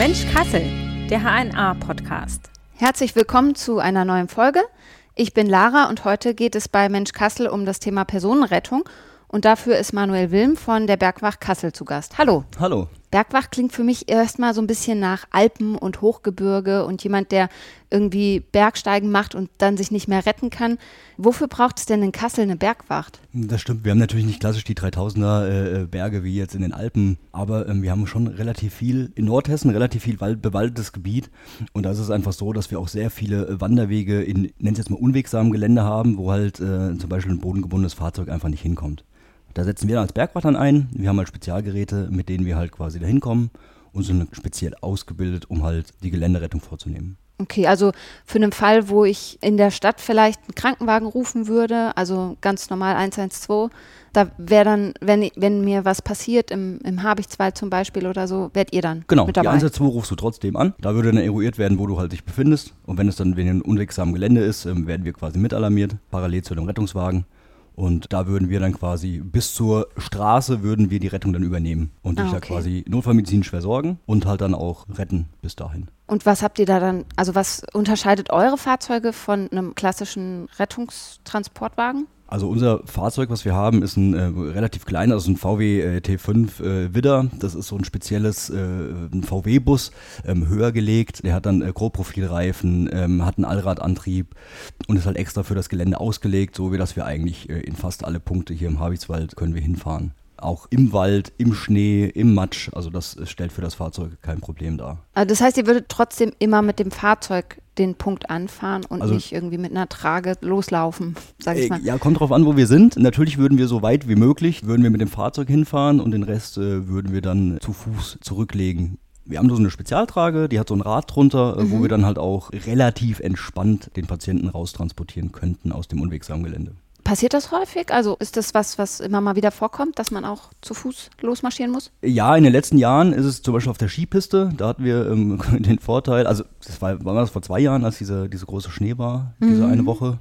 Mensch Kassel, der HNA-Podcast. Herzlich willkommen zu einer neuen Folge. Ich bin Lara und heute geht es bei Mensch Kassel um das Thema Personenrettung. Und dafür ist Manuel Wilm von der Bergwacht Kassel zu Gast. Hallo. Hallo. Bergwacht klingt für mich erstmal so ein bisschen nach Alpen und Hochgebirge und jemand, der irgendwie Bergsteigen macht und dann sich nicht mehr retten kann. Wofür braucht es denn in Kassel eine Bergwacht? Das stimmt. Wir haben natürlich nicht klassisch die 3000er äh, Berge wie jetzt in den Alpen, aber ähm, wir haben schon relativ viel in Nordhessen, relativ viel Wald, bewaldetes Gebiet. Und da ist es einfach so, dass wir auch sehr viele äh, Wanderwege in, nennt es jetzt mal unwegsamen Gelände haben, wo halt äh, zum Beispiel ein bodengebundenes Fahrzeug einfach nicht hinkommt. Da setzen wir dann als Bergwachtern ein. Wir haben halt Spezialgeräte, mit denen wir halt quasi da hinkommen und sind speziell ausgebildet, um halt die Geländerettung vorzunehmen. Okay, also für einen Fall, wo ich in der Stadt vielleicht einen Krankenwagen rufen würde, also ganz normal 112, da wäre dann, wenn, wenn mir was passiert im, im Habichtswald zum Beispiel oder so, werdet ihr dann genau, mit dabei? Genau, die 112 rufst du trotzdem an. Da würde dann eruiert werden, wo du halt dich befindest. Und wenn es dann wenn ein unwegsames Gelände ist, ähm, werden wir quasi mitalarmiert, parallel zu dem Rettungswagen. Und da würden wir dann quasi bis zur Straße würden wir die Rettung dann übernehmen und dich ah, okay. da quasi notfallmedizinisch versorgen und halt dann auch retten bis dahin. Und was habt ihr da dann, also was unterscheidet eure Fahrzeuge von einem klassischen Rettungstransportwagen? Also unser Fahrzeug, was wir haben, ist ein äh, relativ kleiner, also ein VW äh, T5 äh, Widder. Das ist so ein spezielles äh, VW-Bus, ähm, höher gelegt. Der hat dann äh, Grobprofilreifen, ähm, hat einen Allradantrieb und ist halt extra für das Gelände ausgelegt, so wie dass wir eigentlich äh, in fast alle Punkte hier im Habichtswald können wir hinfahren auch im Wald, im Schnee, im Matsch. Also das stellt für das Fahrzeug kein Problem dar. Also das heißt, ihr würdet trotzdem immer mit dem Fahrzeug den Punkt anfahren und also, nicht irgendwie mit einer Trage loslaufen, sag ich äh, mal. Ja, kommt drauf an, wo wir sind. Natürlich würden wir so weit wie möglich, würden wir mit dem Fahrzeug hinfahren und den Rest äh, würden wir dann zu Fuß zurücklegen. Wir haben so eine Spezialtrage, die hat so ein Rad drunter, äh, mhm. wo wir dann halt auch relativ entspannt den Patienten raustransportieren könnten aus dem unwegsamen Gelände. Passiert das häufig? Also ist das was, was immer mal wieder vorkommt, dass man auch zu Fuß losmarschieren muss? Ja, in den letzten Jahren ist es zum Beispiel auf der Skipiste. Da hatten wir ähm, den Vorteil, also das war, war das vor zwei Jahren, als diese, diese große Schnee war, diese mhm. eine Woche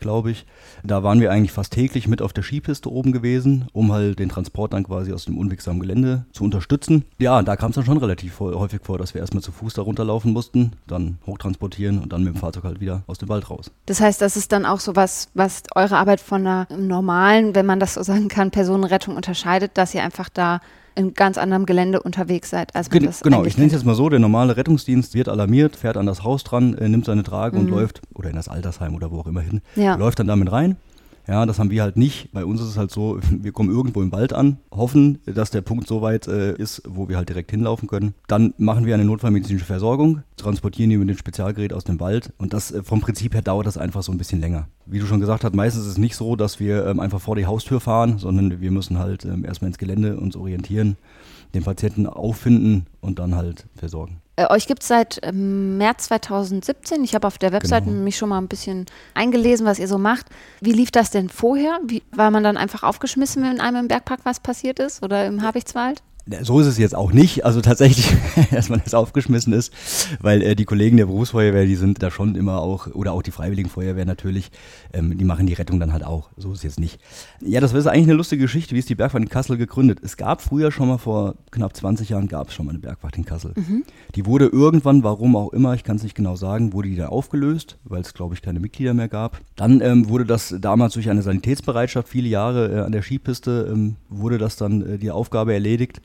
glaube ich. Da waren wir eigentlich fast täglich mit auf der Skipiste oben gewesen, um halt den Transport dann quasi aus dem unwegsamen Gelände zu unterstützen. Ja, da kam es dann schon relativ häufig vor, dass wir erstmal zu Fuß da runterlaufen mussten, dann hochtransportieren und dann mit dem Fahrzeug halt wieder aus dem Wald raus. Das heißt, das ist dann auch so was, was eure Arbeit von einer normalen, wenn man das so sagen kann, Personenrettung unterscheidet, dass ihr einfach da in ganz anderem Gelände unterwegs seid. Als man Gen das genau, ich nenne es jetzt mal so, der normale Rettungsdienst wird alarmiert, fährt an das Haus dran, äh, nimmt seine Trage mhm. und läuft, oder in das Altersheim oder wo auch immer hin, ja. läuft dann damit rein ja, das haben wir halt nicht. Bei uns ist es halt so, wir kommen irgendwo im Wald an, hoffen, dass der Punkt so weit äh, ist, wo wir halt direkt hinlaufen können. Dann machen wir eine notfallmedizinische Versorgung, transportieren die mit dem Spezialgerät aus dem Wald und das äh, vom Prinzip her dauert das einfach so ein bisschen länger. Wie du schon gesagt hast, meistens ist es nicht so, dass wir ähm, einfach vor die Haustür fahren, sondern wir müssen halt ähm, erstmal ins Gelände uns orientieren, den Patienten auffinden und dann halt versorgen. Äh, euch gibt es seit ähm, März 2017. Ich habe auf der Webseite genau. mich schon mal ein bisschen eingelesen, was ihr so macht. Wie lief das denn vorher? Wie, war man dann einfach aufgeschmissen, wenn einem im Bergpark was passiert ist oder im Habichtswald? So ist es jetzt auch nicht. Also tatsächlich, dass man jetzt aufgeschmissen ist, weil äh, die Kollegen der Berufsfeuerwehr, die sind da schon immer auch, oder auch die Freiwilligen Feuerwehr natürlich, ähm, die machen die Rettung dann halt auch. So ist es jetzt nicht. Ja, das ist eigentlich eine lustige Geschichte. Wie ist die Bergwacht in Kassel gegründet? Es gab früher schon mal vor knapp 20 Jahren gab es schon mal eine Bergwacht in Kassel. Mhm. Die wurde irgendwann, warum auch immer, ich kann es nicht genau sagen, wurde die da aufgelöst, weil es glaube ich keine Mitglieder mehr gab. Dann ähm, wurde das damals durch eine Sanitätsbereitschaft viele Jahre äh, an der Skipiste ähm, wurde das dann äh, die Aufgabe erledigt.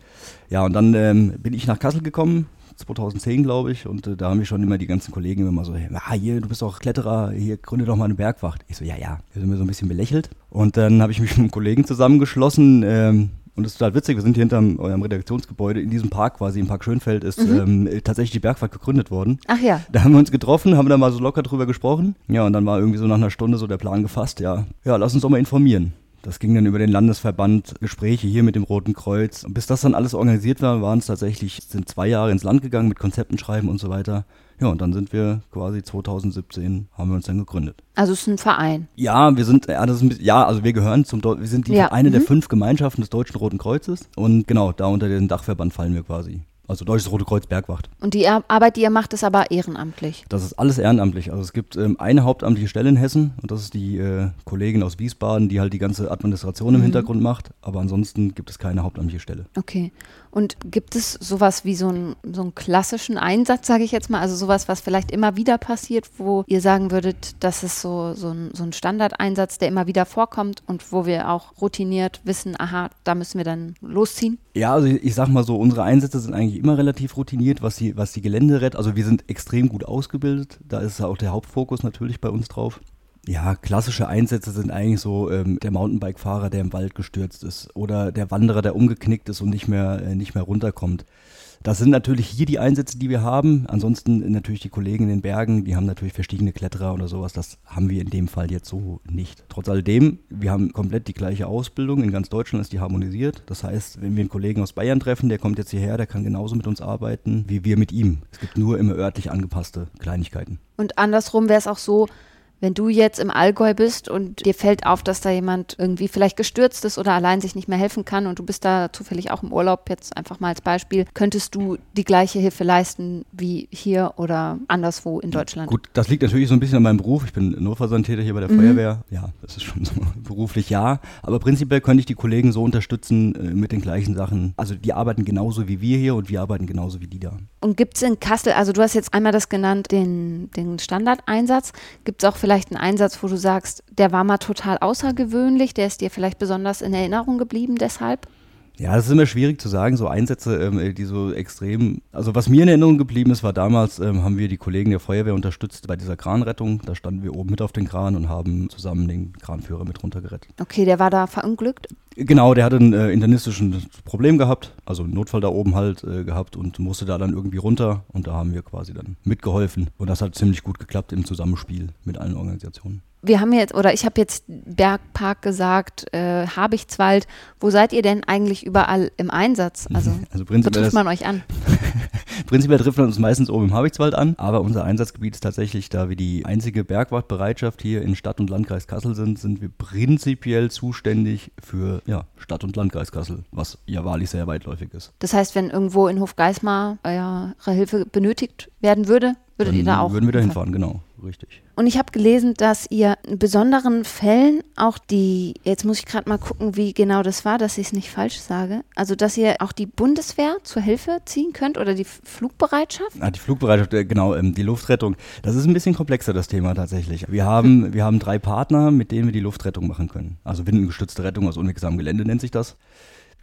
Ja, und dann ähm, bin ich nach Kassel gekommen, 2010, glaube ich, und äh, da haben mich schon immer die ganzen Kollegen immer so, ja, hier, du bist doch Kletterer, hier gründe doch mal eine Bergwacht. Ich so, ja, ja, wir sind mir so ein bisschen belächelt. Und dann habe ich mich mit einem Kollegen zusammengeschlossen, ähm, und das ist total witzig, wir sind hier hinterm eurem Redaktionsgebäude, in diesem Park quasi, im Park Schönfeld, ist mhm. ähm, tatsächlich die Bergfahrt gegründet worden. Ach ja. Da haben wir uns getroffen, haben da mal so locker drüber gesprochen. Ja, und dann war irgendwie so nach einer Stunde so der Plan gefasst, ja, ja, lass uns doch mal informieren. Das ging dann über den Landesverband, Gespräche hier mit dem Roten Kreuz. Und bis das dann alles organisiert war, waren es tatsächlich, sind zwei Jahre ins Land gegangen mit Konzepten schreiben und so weiter. Ja, und dann sind wir quasi 2017, haben wir uns dann gegründet. Also es ist ein Verein. Ja, wir sind, ja, das ist, ja also wir gehören zum, wir sind die, ja. eine mhm. der fünf Gemeinschaften des Deutschen Roten Kreuzes. Und genau, da unter den Dachverband fallen wir quasi. Also Deutsches Rote Kreuz Bergwacht. Und die Arbeit, die ihr macht, ist aber ehrenamtlich. Das ist alles ehrenamtlich. Also es gibt ähm, eine hauptamtliche Stelle in Hessen und das ist die äh, Kollegin aus Wiesbaden, die halt die ganze Administration im mhm. Hintergrund macht. Aber ansonsten gibt es keine hauptamtliche Stelle. Okay. Und gibt es sowas wie so, ein, so einen klassischen Einsatz, sage ich jetzt mal, also sowas, was vielleicht immer wieder passiert, wo ihr sagen würdet, das ist so, so, ein, so ein Standardeinsatz, der immer wieder vorkommt und wo wir auch routiniert wissen, aha, da müssen wir dann losziehen? Ja, also ich, ich sag mal so, unsere Einsätze sind eigentlich immer relativ routiniert, was die, was die Gelände rettet. Also wir sind extrem gut ausgebildet, da ist auch der Hauptfokus natürlich bei uns drauf. Ja, klassische Einsätze sind eigentlich so ähm, der Mountainbike-Fahrer, der im Wald gestürzt ist oder der Wanderer, der umgeknickt ist und nicht mehr, äh, nicht mehr runterkommt. Das sind natürlich hier die Einsätze, die wir haben. Ansonsten natürlich die Kollegen in den Bergen, die haben natürlich verschiedene Kletterer oder sowas. Das haben wir in dem Fall jetzt so nicht. Trotz alledem, wir haben komplett die gleiche Ausbildung. In ganz Deutschland ist die harmonisiert. Das heißt, wenn wir einen Kollegen aus Bayern treffen, der kommt jetzt hierher, der kann genauso mit uns arbeiten wie wir mit ihm. Es gibt nur immer örtlich angepasste Kleinigkeiten. Und andersrum wäre es auch so, wenn du jetzt im Allgäu bist und dir fällt auf, dass da jemand irgendwie vielleicht gestürzt ist oder allein sich nicht mehr helfen kann und du bist da zufällig auch im Urlaub, jetzt einfach mal als Beispiel, könntest du die gleiche Hilfe leisten wie hier oder anderswo in Deutschland? Gut, das liegt natürlich so ein bisschen an meinem Beruf. Ich bin Notfallsanitäter hier bei der mhm. Feuerwehr. Ja, das ist schon so beruflich ja. Aber prinzipiell könnte ich die Kollegen so unterstützen äh, mit den gleichen Sachen. Also die arbeiten genauso wie wir hier und wir arbeiten genauso wie die da. Und gibt es in Kassel, also du hast jetzt einmal das genannt, den, den Standardeinsatz, gibt es auch vielleicht einen Einsatz, wo du sagst, der war mal total außergewöhnlich, der ist dir vielleicht besonders in Erinnerung geblieben deshalb? Ja, es ist immer schwierig zu sagen, so Einsätze, ähm, die so extrem. Also was mir in Erinnerung geblieben ist, war damals, ähm, haben wir die Kollegen der Feuerwehr unterstützt bei dieser Kranrettung. Da standen wir oben mit auf den Kran und haben zusammen den Kranführer mit runtergerettet. Okay, der war da verunglückt? Genau, der hatte ein äh, internistisches Problem gehabt, also einen Notfall da oben halt äh, gehabt und musste da dann irgendwie runter und da haben wir quasi dann mitgeholfen. Und das hat ziemlich gut geklappt im Zusammenspiel mit allen Organisationen wir haben jetzt, oder ich habe jetzt Bergpark gesagt, äh, Habichtswald. Wo seid ihr denn eigentlich überall im Einsatz? Also, also wo trifft man euch an? prinzipiell trifft man uns meistens oben im Habichtswald an, aber unser Einsatzgebiet ist tatsächlich, da wir die einzige Bergwachtbereitschaft hier in Stadt und Landkreis Kassel sind, sind wir prinzipiell zuständig für ja, Stadt und Landkreis Kassel, was ja wahrlich sehr weitläufig ist. Das heißt, wenn irgendwo in Hofgeismar eure Hilfe benötigt werden würde, würdet Dann ihr da auch? Würden wir da hinfahren, genau richtig. Und ich habe gelesen, dass ihr in besonderen Fällen auch die, jetzt muss ich gerade mal gucken, wie genau das war, dass ich es nicht falsch sage, also dass ihr auch die Bundeswehr zur Hilfe ziehen könnt oder die Flugbereitschaft? Ah, die Flugbereitschaft, äh, genau, ähm, die Luftrettung. Das ist ein bisschen komplexer, das Thema tatsächlich. Wir haben, wir haben drei Partner, mit denen wir die Luftrettung machen können. Also windengestützte Rettung aus unwegsamem Gelände nennt sich das.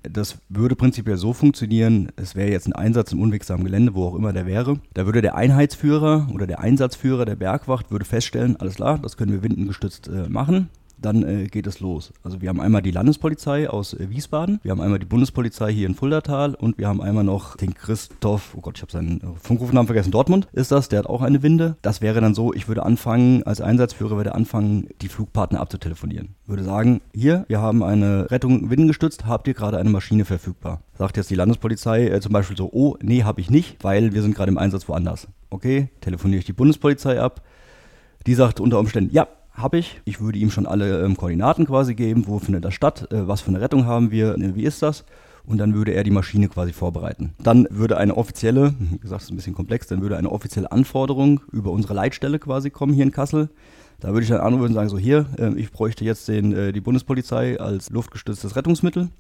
Das würde prinzipiell so funktionieren, es wäre jetzt ein Einsatz im unwegsamen Gelände, wo auch immer der wäre. Da würde der Einheitsführer oder der Einsatzführer der Bergwacht würde feststellen, alles klar, das können wir windengestützt äh, machen dann äh, geht es los. Also wir haben einmal die Landespolizei aus äh, Wiesbaden, wir haben einmal die Bundespolizei hier in Fuldatal und wir haben einmal noch den Christoph, oh Gott, ich habe seinen äh, Funkrufnamen vergessen, Dortmund ist das, der hat auch eine Winde. Das wäre dann so, ich würde anfangen, als Einsatzführer würde anfangen, die Flugpartner abzutelefonieren. Würde sagen, hier, wir haben eine Rettung windengestützt, habt ihr gerade eine Maschine verfügbar? Sagt jetzt die Landespolizei äh, zum Beispiel so, oh, nee, habe ich nicht, weil wir sind gerade im Einsatz woanders. Okay, telefoniere ich die Bundespolizei ab. Die sagt unter Umständen, ja, habe ich. Ich würde ihm schon alle ähm, Koordinaten quasi geben, wo findet das statt, äh, was für eine Rettung haben wir, äh, wie ist das. Und dann würde er die Maschine quasi vorbereiten. Dann würde eine offizielle, wie gesagt, ist ein bisschen komplex, dann würde eine offizielle Anforderung über unsere Leitstelle quasi kommen hier in Kassel. Da würde ich dann anrufen und sagen, so hier, äh, ich bräuchte jetzt den, äh, die Bundespolizei als luftgestütztes Rettungsmittel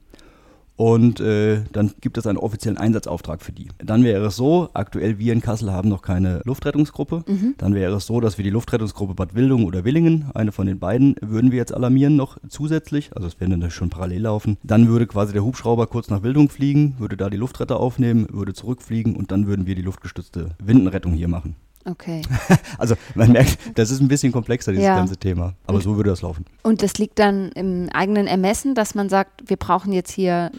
und äh, dann gibt es einen offiziellen Einsatzauftrag für die. Dann wäre es so, aktuell wir in Kassel haben noch keine Luftrettungsgruppe. Mhm. Dann wäre es so, dass wir die Luftrettungsgruppe Bad Wildung oder Willingen, eine von den beiden, würden wir jetzt alarmieren noch zusätzlich. Also es werden dann schon parallel laufen. Dann würde quasi der Hubschrauber kurz nach Wildung fliegen, würde da die Luftretter aufnehmen, würde zurückfliegen und dann würden wir die luftgestützte Windenrettung hier machen. Okay. also man merkt, das ist ein bisschen komplexer, dieses ja. ganze Thema. Aber so würde das laufen. Und das liegt dann im eigenen Ermessen, dass man sagt, wir brauchen jetzt hier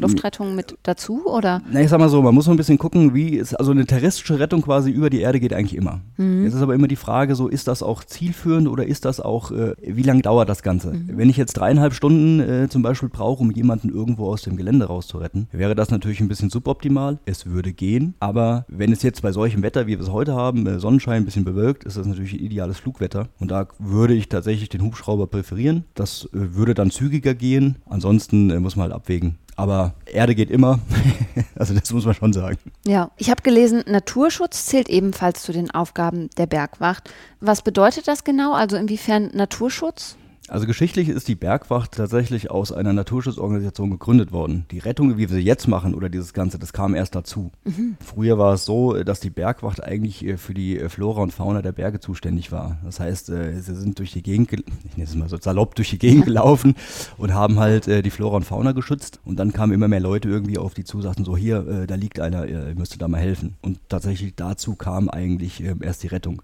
Luftrettung mit dazu, oder? Na, ich sag mal so, man muss so ein bisschen gucken, wie ist, also eine terrestrische Rettung quasi über die Erde geht eigentlich immer. Mhm. Jetzt ist aber immer die Frage so, ist das auch zielführend oder ist das auch, äh, wie lange dauert das Ganze? Mhm. Wenn ich jetzt dreieinhalb Stunden äh, zum Beispiel brauche, um jemanden irgendwo aus dem Gelände rauszuretten, wäre das natürlich ein bisschen suboptimal. Es würde gehen, aber wenn es jetzt bei solchem Wetter, wie wir es heute haben, äh, Sonnenschein, ein bisschen bewölkt, ist das natürlich ideales Flugwetter. Und da würde ich tatsächlich den Hubschrauber präferieren. Das äh, würde dann zügiger gehen. Ansonsten äh, muss man halt abwägen. Aber Erde geht immer. also das muss man schon sagen. Ja, ich habe gelesen, Naturschutz zählt ebenfalls zu den Aufgaben der Bergwacht. Was bedeutet das genau? Also inwiefern Naturschutz? Also geschichtlich ist die Bergwacht tatsächlich aus einer Naturschutzorganisation gegründet worden. Die Rettung, wie wir sie jetzt machen oder dieses Ganze, das kam erst dazu. Mhm. Früher war es so, dass die Bergwacht eigentlich äh, für die äh, Flora und Fauna der Berge zuständig war. Das heißt, äh, sie sind durch die Gegend, ich nenne es mal so salopp, durch die Gegend gelaufen und haben halt die Flora und Fauna geschützt. Und dann kamen immer mehr Leute irgendwie auf die zu, sagten so, hier, da liegt einer, ihr müsst da mal helfen. Und tatsächlich dazu kam eigentlich erst die Rettung.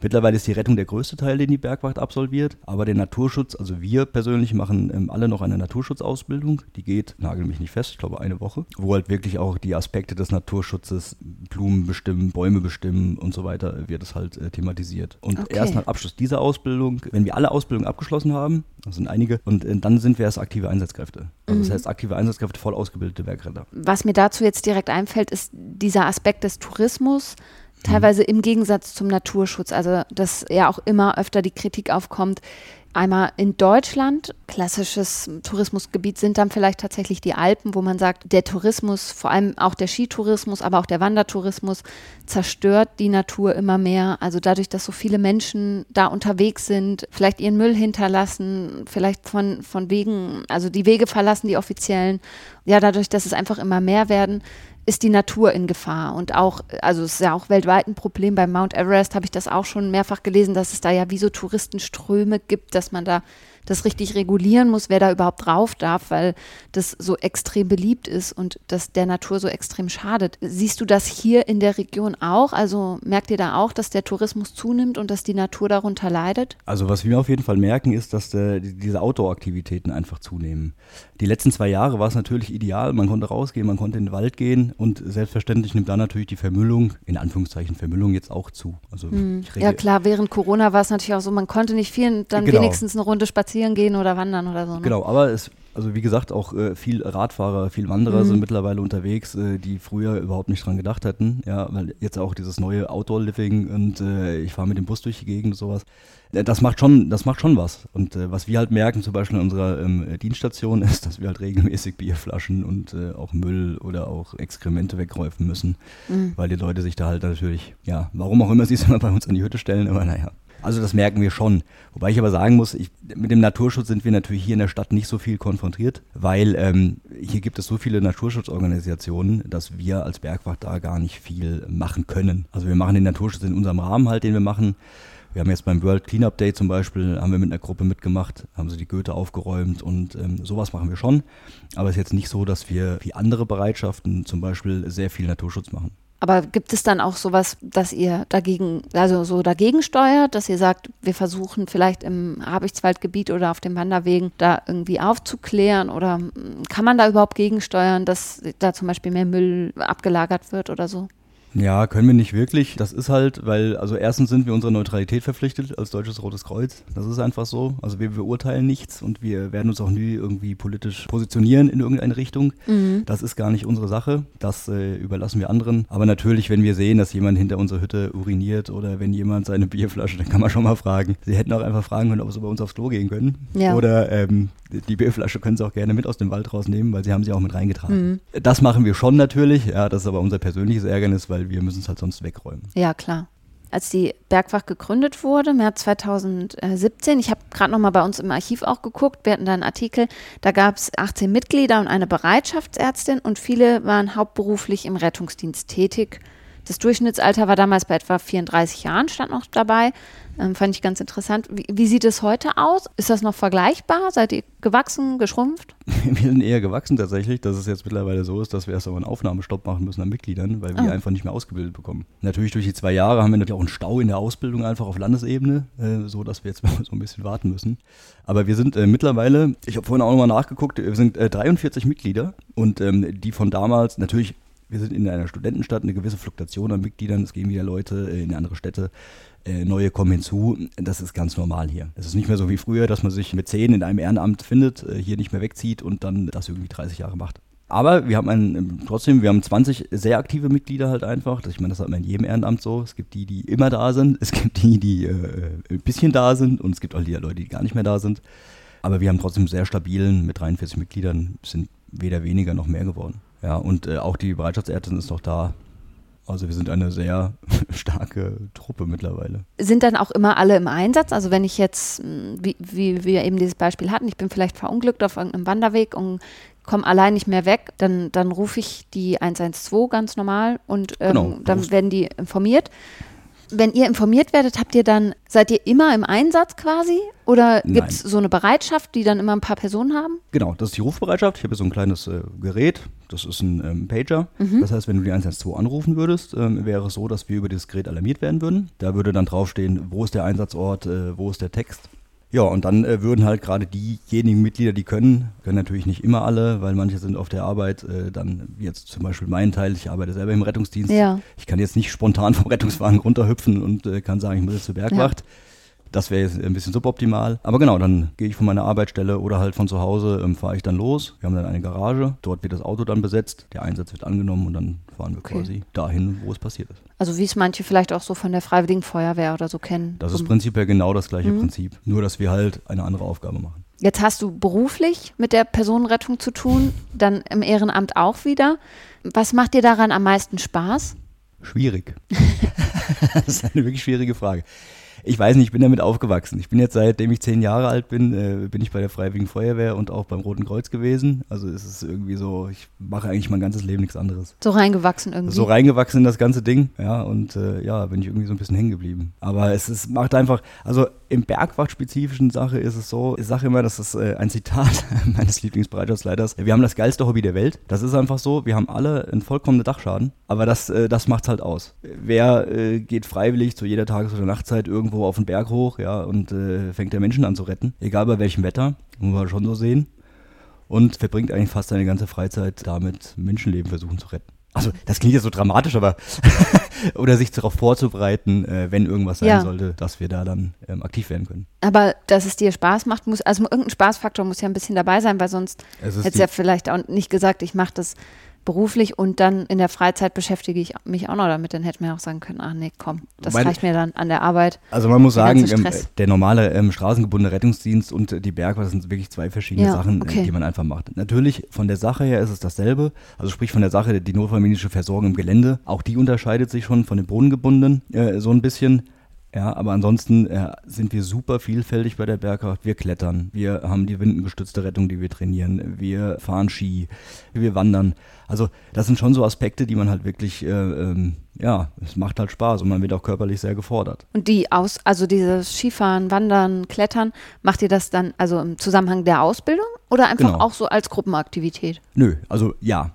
Mittlerweile ist die Rettung der größte Teil, den die Bergwacht absolviert. Aber den Naturschutz, also wir persönlich machen ähm, alle noch eine Naturschutzausbildung. Die geht, nagel mich nicht fest, ich glaube eine Woche, wo halt wirklich auch die Aspekte des Naturschutzes, Blumen bestimmen, Bäume bestimmen und so weiter, wird es halt äh, thematisiert. Und okay. erst nach Abschluss dieser Ausbildung, wenn wir alle Ausbildungen abgeschlossen haben, das sind einige, und äh, dann sind wir erst aktive Einsatzkräfte. Also mhm. das heißt aktive Einsatzkräfte, voll ausgebildete Bergretter. Was mir dazu jetzt direkt einfällt, ist dieser Aspekt des Tourismus teilweise im Gegensatz zum Naturschutz. Also, dass ja auch immer öfter die Kritik aufkommt. Einmal in Deutschland, klassisches Tourismusgebiet sind dann vielleicht tatsächlich die Alpen, wo man sagt, der Tourismus, vor allem auch der Skitourismus, aber auch der Wandertourismus, zerstört die Natur immer mehr. Also dadurch, dass so viele Menschen da unterwegs sind, vielleicht ihren Müll hinterlassen, vielleicht von, von Wegen, also die Wege verlassen, die offiziellen. Ja, dadurch, dass es einfach immer mehr werden, ist die Natur in Gefahr. Und auch, also es ist ja auch weltweit ein Problem. Bei Mount Everest habe ich das auch schon mehrfach gelesen, dass es da ja wie so Touristenströme gibt, dass man da das richtig regulieren muss, wer da überhaupt drauf darf, weil das so extrem beliebt ist und das der Natur so extrem schadet. Siehst du das hier in der Region auch? Also merkt ihr da auch, dass der Tourismus zunimmt und dass die Natur darunter leidet? Also was wir auf jeden Fall merken, ist, dass der, diese Outdoor-Aktivitäten einfach zunehmen. Die letzten zwei Jahre war es natürlich ideal, man konnte rausgehen, man konnte in den Wald gehen und selbstverständlich nimmt dann natürlich die Vermüllung, in Anführungszeichen Vermüllung jetzt auch zu. Also hm. Ja klar, während Corona war es natürlich auch so, man konnte nicht viel, dann genau. wenigstens eine Runde spazieren spazieren gehen oder wandern oder so. Ne? Genau, aber es, also wie gesagt, auch äh, viel Radfahrer, viel Wanderer mhm. sind mittlerweile unterwegs, äh, die früher überhaupt nicht dran gedacht hätten. Ja, weil jetzt auch dieses neue Outdoor-Living und äh, ich fahre mit dem Bus durch die Gegend und sowas. Äh, das macht schon, das macht schon was. Und äh, was wir halt merken, zum Beispiel in unserer ähm, Dienststation, ist, dass wir halt regelmäßig Bierflaschen und äh, auch Müll oder auch Exkremente wegräufen müssen, mhm. weil die Leute sich da halt natürlich, ja, warum auch immer sie es immer bei uns an die Hütte stellen, aber naja, also das merken wir schon. Wobei ich aber sagen muss, ich, mit dem Naturschutz sind wir natürlich hier in der Stadt nicht so viel konfrontiert, weil ähm, hier gibt es so viele Naturschutzorganisationen, dass wir als Bergwacht da gar nicht viel machen können. Also wir machen den Naturschutz in unserem Rahmen halt, den wir machen. Wir haben jetzt beim World Cleanup Day zum Beispiel, haben wir mit einer Gruppe mitgemacht, haben sie die Goethe aufgeräumt und ähm, sowas machen wir schon. Aber es ist jetzt nicht so, dass wir wie andere Bereitschaften zum Beispiel sehr viel Naturschutz machen. Aber gibt es dann auch sowas, dass ihr dagegen, also so dagegen steuert, dass ihr sagt, wir versuchen vielleicht im Habichtswaldgebiet oder auf den Wanderwegen da irgendwie aufzuklären oder kann man da überhaupt gegensteuern, dass da zum Beispiel mehr Müll abgelagert wird oder so? Ja, können wir nicht wirklich. Das ist halt, weil, also erstens sind wir unserer Neutralität verpflichtet als Deutsches Rotes Kreuz. Das ist einfach so. Also wir beurteilen nichts und wir werden uns auch nie irgendwie politisch positionieren in irgendeine Richtung. Mhm. Das ist gar nicht unsere Sache. Das äh, überlassen wir anderen. Aber natürlich, wenn wir sehen, dass jemand hinter unserer Hütte uriniert oder wenn jemand seine Bierflasche, dann kann man schon mal fragen. Sie hätten auch einfach fragen können, ob sie bei uns aufs Klo gehen können. Ja. Oder ähm, die Bierflasche können sie auch gerne mit aus dem Wald rausnehmen, weil sie haben sie auch mit reingetragen. Mhm. Das machen wir schon natürlich. Ja, das ist aber unser persönliches Ärgernis, weil wir müssen es halt sonst wegräumen. Ja, klar. Als die Bergwacht gegründet wurde, März 2017, ich habe gerade noch mal bei uns im Archiv auch geguckt, wir hatten da einen Artikel, da gab es 18 Mitglieder und eine Bereitschaftsärztin und viele waren hauptberuflich im Rettungsdienst tätig. Das Durchschnittsalter war damals bei etwa 34 Jahren, stand noch dabei. Ähm, fand ich ganz interessant. Wie, wie, sieht es heute aus? Ist das noch vergleichbar? Seid ihr gewachsen, geschrumpft? wir sind eher gewachsen tatsächlich, dass es jetzt mittlerweile so ist, dass wir erst einmal einen Aufnahmestopp machen müssen an Mitgliedern, weil wir ah. einfach nicht mehr ausgebildet bekommen. Natürlich durch die zwei Jahre haben wir natürlich auch einen Stau in der Ausbildung einfach auf Landesebene, äh, so dass wir jetzt so ein bisschen warten müssen. Aber wir sind äh, mittlerweile, ich habe vorhin auch nochmal nachgeguckt, wir sind äh, 43 Mitglieder und ähm, die von damals natürlich wir sind in einer Studentenstadt, eine gewisse Fluktuation an Mitgliedern, es gehen wieder Leute äh, in andere Städte äh, neue kommen hinzu. Das ist ganz normal hier. Es ist nicht mehr so wie früher, dass man sich mit zehn in einem Ehrenamt findet, äh, hier nicht mehr wegzieht und dann das irgendwie 30 Jahre macht. Aber wir haben ein, trotzdem, wir haben 20 sehr aktive Mitglieder halt einfach. Ich meine, das hat man in jedem Ehrenamt so. Es gibt die, die immer da sind, es gibt die, die äh, ein bisschen da sind und es gibt auch die Leute, die gar nicht mehr da sind. Aber wir haben trotzdem sehr stabilen, mit 43 Mitgliedern sind weder weniger noch mehr geworden. Ja, und äh, auch die Bereitschaftsärztin ist noch da. Also wir sind eine sehr starke Truppe mittlerweile. Sind dann auch immer alle im Einsatz? Also wenn ich jetzt, hm, wie, wie wir eben dieses Beispiel hatten, ich bin vielleicht verunglückt auf irgendeinem Wanderweg und komme allein nicht mehr weg, dann, dann rufe ich die 112 ganz normal und ähm, Genau. dann werden die informiert. Wenn ihr informiert werdet, habt ihr dann, seid ihr immer im Einsatz quasi? Oder gibt es so eine Bereitschaft, die dann immer ein paar Personen haben? Genau, das ist die Rufbereitschaft. Ich habe so ein kleines äh, Gerät, das ist ein ähm, Pager. Das heißt, wenn du die 112 anrufen würdest, ähm, wäre es so, dass wir über dieses Gerät alarmiert werden würden. Da würde dann draufstehen, wo ist der Einsatzort, äh, wo ist der Text. Ja, und dann äh, würden halt gerade diejenigen Mitglieder, die können, können natürlich nicht immer alle, weil manche sind auf der Arbeit, äh, dann jetzt zum Beispiel mein Teil, ich arbeite selber im Rettungsdienst. Ja. Ich kann jetzt nicht spontan vom Rettungswagen runterhüpfen und äh, kann sagen, ich muss jetzt zur Bergwacht. Das wäre jetzt ein bisschen suboptimal. Aber genau, dann gehe ich von meiner Arbeitsstelle oder halt von zu Hause, ähm, fahre ich dann los. Wir haben dann eine Garage, dort wird das Auto dann besetzt, der Einsatz wird angenommen und dann fahren wir Okay. quasi dahin, wo es passiert ist. Also wie es manche vielleicht auch so von der Freiwilligen Feuerwehr oder so kennen. Das ist prinzipiell genau das gleiche Mhm. Prinzip, nur dass wir halt eine andere Aufgabe machen. Jetzt hast du beruflich mit der Personenrettung zu tun, dann im Ehrenamt auch wieder. Was macht dir daran am meisten Spaß? Schwierig. das ist eine wirklich schwierige Frage. Ich weiß nicht, ich bin damit aufgewachsen. Ich bin jetzt seitdem ich zehn Jahre alt bin, äh, bin ich bei der Freiwilligen Feuerwehr und auch beim Roten Kreuz gewesen. Also es ist irgendwie so, ich mache eigentlich mein ganzes Leben nichts anderes. So reingewachsen irgendwie. So reingewachsen in das ganze Ding, ja, und äh, ja, bin ich irgendwie so ein bisschen hängen geblieben. Aber es ist, macht einfach, also im Bergwacht-spezifischen Sache ist es so, ich sage immer, das ist äh, ein Zitat meines Lieblingsbereitschaftsleiters, wir haben das geilste Hobby der Welt. Das ist einfach so, wir haben alle einen vollkommenen Dachschaden, aber das, äh, das macht's halt aus. Wer äh, geht freiwillig zu jeder Tages- oder Nachtzeit irgendwo auf den Berg hoch, ja, und äh, fängt der Menschen an zu retten, egal bei welchem Wetter, muss man schon so sehen und verbringt eigentlich fast seine ganze Freizeit damit, Menschenleben versuchen zu retten. Also, das klingt jetzt so dramatisch, aber oder sich darauf vorzubereiten, äh, wenn irgendwas sein Ja. sollte, dass wir da dann ähm, aktiv werden können. Aber dass es dir Spaß macht, muss, also irgendein Spaßfaktor muss ja ein bisschen dabei sein, weil sonst hättest du ja vielleicht auch nicht gesagt, ich mache das beruflich und dann in der Freizeit beschäftige ich mich auch noch damit. Dann hätte man ja auch sagen können, ach nee, komm, das Meine- reicht mir dann an der Arbeit. Also man muss sagen, ähm, der normale ähm, straßengebundene Rettungsdienst und die Bergwacht sind wirklich zwei verschiedene Ja, Sachen, okay. äh, die man einfach macht. Natürlich von der Sache her ist es dasselbe, also sprich von der Sache die notfallmedizinische Versorgung im Gelände. Auch die unterscheidet sich schon von den bodengebundenen äh, so ein bisschen. Ja, aber ansonsten äh, sind wir super vielfältig bei der Bergwacht. Wir klettern, wir haben die windengestützte Rettung, die wir trainieren, wir fahren Ski, wir wandern. Also das sind schon so Aspekte, die man halt wirklich, äh, ähm, ja, es macht halt Spaß und man wird auch körperlich sehr gefordert. Und die aus, also dieses Skifahren, Wandern, Klettern, macht ihr das dann also im Zusammenhang der Ausbildung oder einfach Genau. auch so als Gruppenaktivität? Nö, also ja,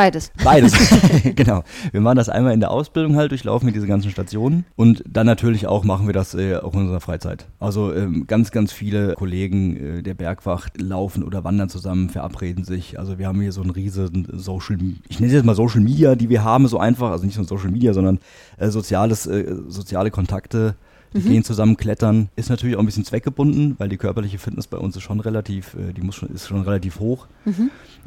Beides. beides. genau. Wir machen das einmal in der Ausbildung halt, durchlaufen wir diese ganzen Stationen und dann natürlich auch machen wir das äh, auch in unserer Freizeit. Also ähm, ganz, ganz viele Kollegen äh, der Bergwacht laufen oder wandern zusammen, verabreden sich. Also wir haben hier so ein riesen Social, ich nenne es jetzt mal Social Media, die wir haben, so einfach, also nicht so Social Media, sondern äh, soziales, äh, soziale Kontakte. Die gehen zusammen klettern. Ist natürlich auch ein bisschen zweckgebunden, weil die körperliche Fitness bei uns ist schon relativ, äh, die muss schon, ist schon relativ hoch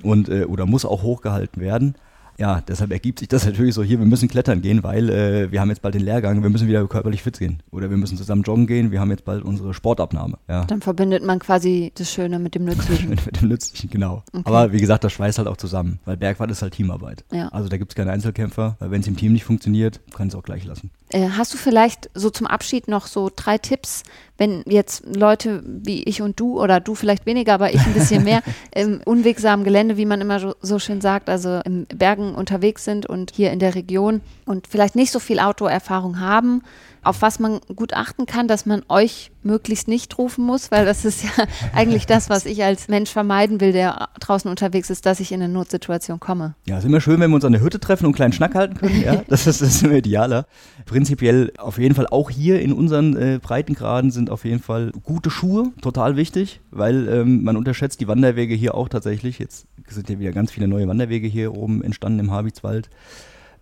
und äh, oder muss auch hochgehalten werden. Ja, deshalb ergibt sich das natürlich so hier, wir müssen klettern gehen, weil äh, wir haben jetzt bald den Lehrgang, wir müssen wieder körperlich fit gehen. Oder wir müssen zusammen joggen gehen, wir haben jetzt bald unsere Sportabnahme. Ja. Dann verbindet man quasi das Schöne mit dem Nützlichen. Mit, mit dem Nützlichen, genau. Okay. Aber wie gesagt, das schweißt halt auch zusammen, weil Bergfahrt ist halt Teamarbeit. Ja. Also da gibt es keine Einzelkämpfer, weil wenn es im Team nicht funktioniert, kann es auch gleich lassen. Äh, hast du vielleicht so zum Abschied noch so drei Tipps, wenn jetzt Leute wie ich und du oder du vielleicht weniger, aber ich ein bisschen mehr im unwegsamen Gelände, wie man immer so, so schön sagt, also in Bergen unterwegs sind und hier in der Region und vielleicht nicht so viel Outdoor-Erfahrung haben, auf was man gut achten kann, dass man euch möglichst nicht rufen muss, weil das ist ja eigentlich das, was ich als Mensch vermeiden will, der draußen unterwegs ist, dass ich in eine Notsituation komme. Ja, ist immer schön, wenn wir uns an der Hütte treffen und einen kleinen Schnack halten können. Ja, das ist, das ist immer idealer. Prinzipiell auf jeden Fall auch hier in unseren äh, Breitengraden sind auf jeden Fall gute Schuhe total wichtig, weil ähm, man unterschätzt die Wanderwege hier auch tatsächlich. Jetzt sind ja wieder ganz viele neue Wanderwege hier oben entstanden im Habitzwald.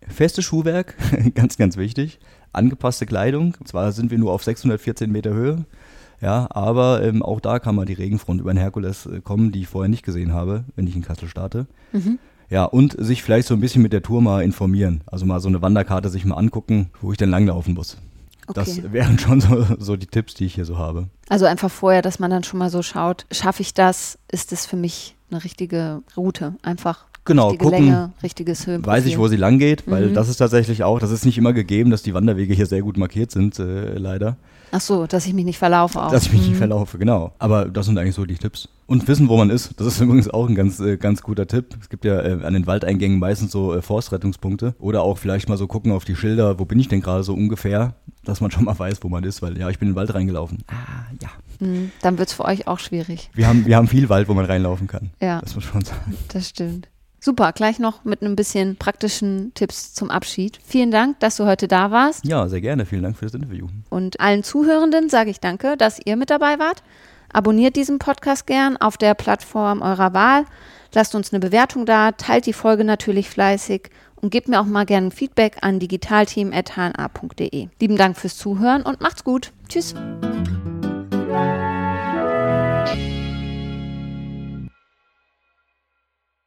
Festes Schuhwerk, ganz, ganz wichtig. Angepasste Kleidung. Zwar sind wir nur auf 614 Meter Höhe. Ja, aber ähm, auch da kann mal die Regenfront über den Herkules äh, kommen, die ich vorher nicht gesehen habe, wenn ich in Kassel starte. Mhm. Ja, und sich vielleicht so ein bisschen mit der Tour mal informieren. Also mal so eine Wanderkarte sich mal angucken, wo ich denn langlaufen muss. Das Okay. wären schon so, so die Tipps, die ich hier so habe. Also einfach vorher, dass man dann schon mal so schaut, schaffe ich das? Ist das für mich eine richtige Route? Einfach Genau, richtige gucken, Länge, richtiges Höhenprofil. Weiß ich, wo sie lang geht, weil Mhm. das ist tatsächlich auch, das ist nicht immer gegeben, dass die Wanderwege hier sehr gut markiert sind, äh, leider. Ach so, dass ich mich nicht verlaufe auch. Dass ich mich nicht Mhm. verlaufe, genau. Aber das sind eigentlich so die Tipps. Und wissen, wo man ist. Das ist übrigens auch ein ganz, äh, ganz guter Tipp. Es gibt ja äh, an den Waldeingängen meistens so äh, Forstrettungspunkte. Oder auch vielleicht mal so gucken auf die Schilder, wo bin ich denn gerade so ungefähr, dass man schon mal weiß, wo man ist, weil ja, ich bin in den Wald reingelaufen. Ah, ja. Mhm. Dann wird es für euch auch schwierig. Wir haben, wir haben viel Wald, wo man reinlaufen kann. Ja, Das muss man schon sagen. das stimmt. Super, gleich noch mit einem bisschen praktischen Tipps zum Abschied. Vielen Dank, dass du heute da warst. Ja, sehr gerne. Vielen Dank für das Interview. Und allen Zuhörenden sage ich danke, dass ihr mit dabei wart. Abonniert diesen Podcast gern auf der Plattform eurer Wahl. Lasst uns eine Bewertung da, teilt die Folge natürlich fleißig und gebt mir auch mal gerne Feedback an digitalteam.hna.de. Lieben Dank fürs Zuhören und macht's gut. Tschüss.